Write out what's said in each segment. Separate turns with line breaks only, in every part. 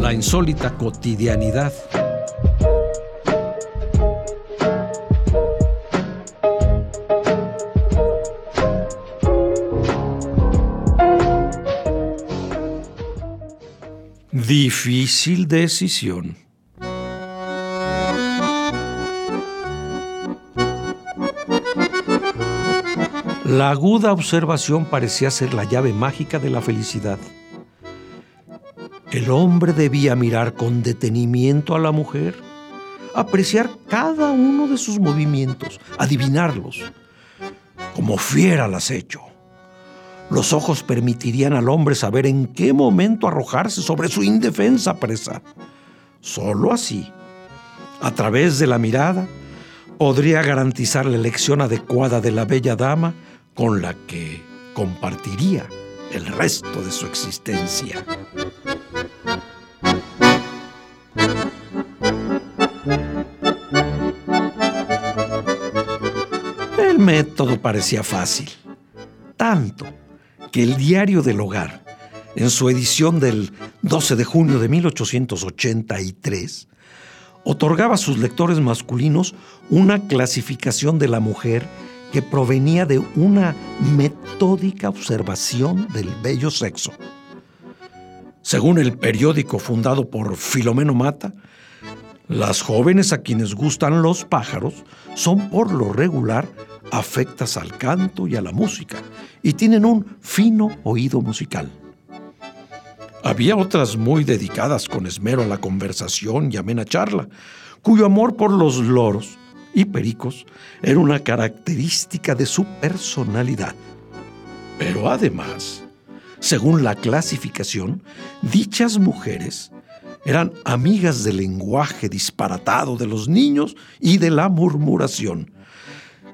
La insólita cotidianidad. Difícil decisión. La aguda observación parecía ser la llave mágica de la felicidad. El hombre debía mirar con detenimiento a la mujer, apreciar cada uno de sus movimientos, adivinarlos, como fiera al acecho. Los ojos permitirían al hombre saber en qué momento arrojarse sobre su indefensa presa. Solo así, a través de la mirada, podría garantizar la elección adecuada de la bella dama con la que compartiría el resto de su existencia. El método parecía fácil, tanto que el diario del hogar, en su edición del 12 de junio de 1883, otorgaba a sus lectores masculinos una clasificación de la mujer que provenía de una metódica observación del bello sexo. Según el periódico fundado por Filomeno Mata, las jóvenes a quienes gustan los pájaros son por lo regular afectas al canto y a la música y tienen un fino oído musical. Había otras muy dedicadas con esmero a la conversación y amena charla, cuyo amor por los loros y pericos era una característica de su personalidad. Pero además, según la clasificación, dichas mujeres eran amigas del lenguaje disparatado de los niños y de la murmuración.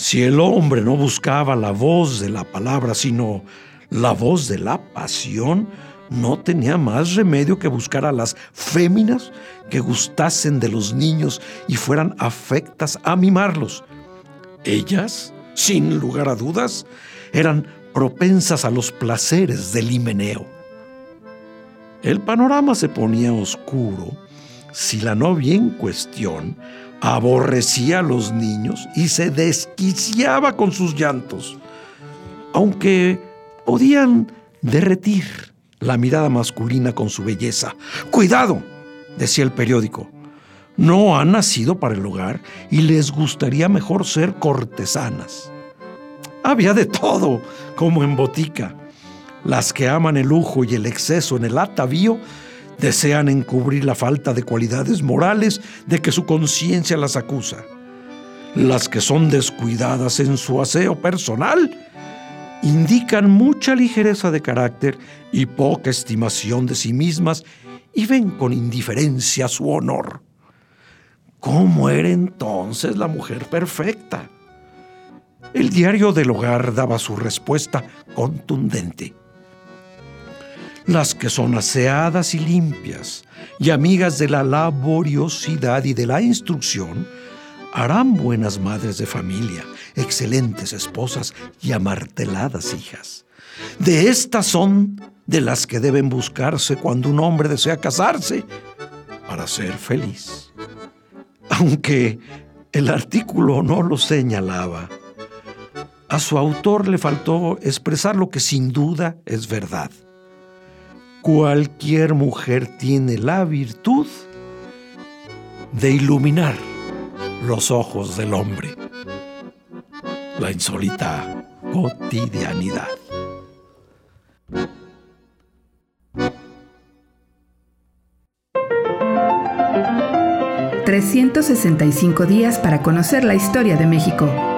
Si el hombre no buscaba la voz de la palabra, sino la voz de la pasión, no tenía más remedio que buscar a las féminas que gustasen de los niños y fueran afectas a mimarlos. Ellas, sin lugar a dudas, eran propensas a los placeres del himeneo. El panorama se ponía oscuro si la novia en cuestión aborrecía a los niños y se desquiciaba con sus llantos, aunque podían derretir la mirada masculina con su belleza. Cuidado, decía el periódico, no han nacido para el hogar y les gustaría mejor ser cortesanas. Había de todo, como en botica. Las que aman el lujo y el exceso en el atavío desean encubrir la falta de cualidades morales de que su conciencia las acusa. Las que son descuidadas en su aseo personal indican mucha ligereza de carácter y poca estimación de sí mismas y ven con indiferencia su honor. ¿Cómo era entonces la mujer perfecta? El diario del hogar daba su respuesta contundente. Las que son aseadas y limpias y amigas de la laboriosidad y de la instrucción, harán buenas madres de familia, excelentes esposas y amarteladas hijas. De estas son de las que deben buscarse cuando un hombre desea casarse para ser feliz. Aunque el artículo no lo señalaba, a su autor le faltó expresar lo que sin duda es verdad. Cualquier mujer tiene la virtud de iluminar los ojos del hombre. La insólita cotidianidad.
...365 días para conocer la historia de México.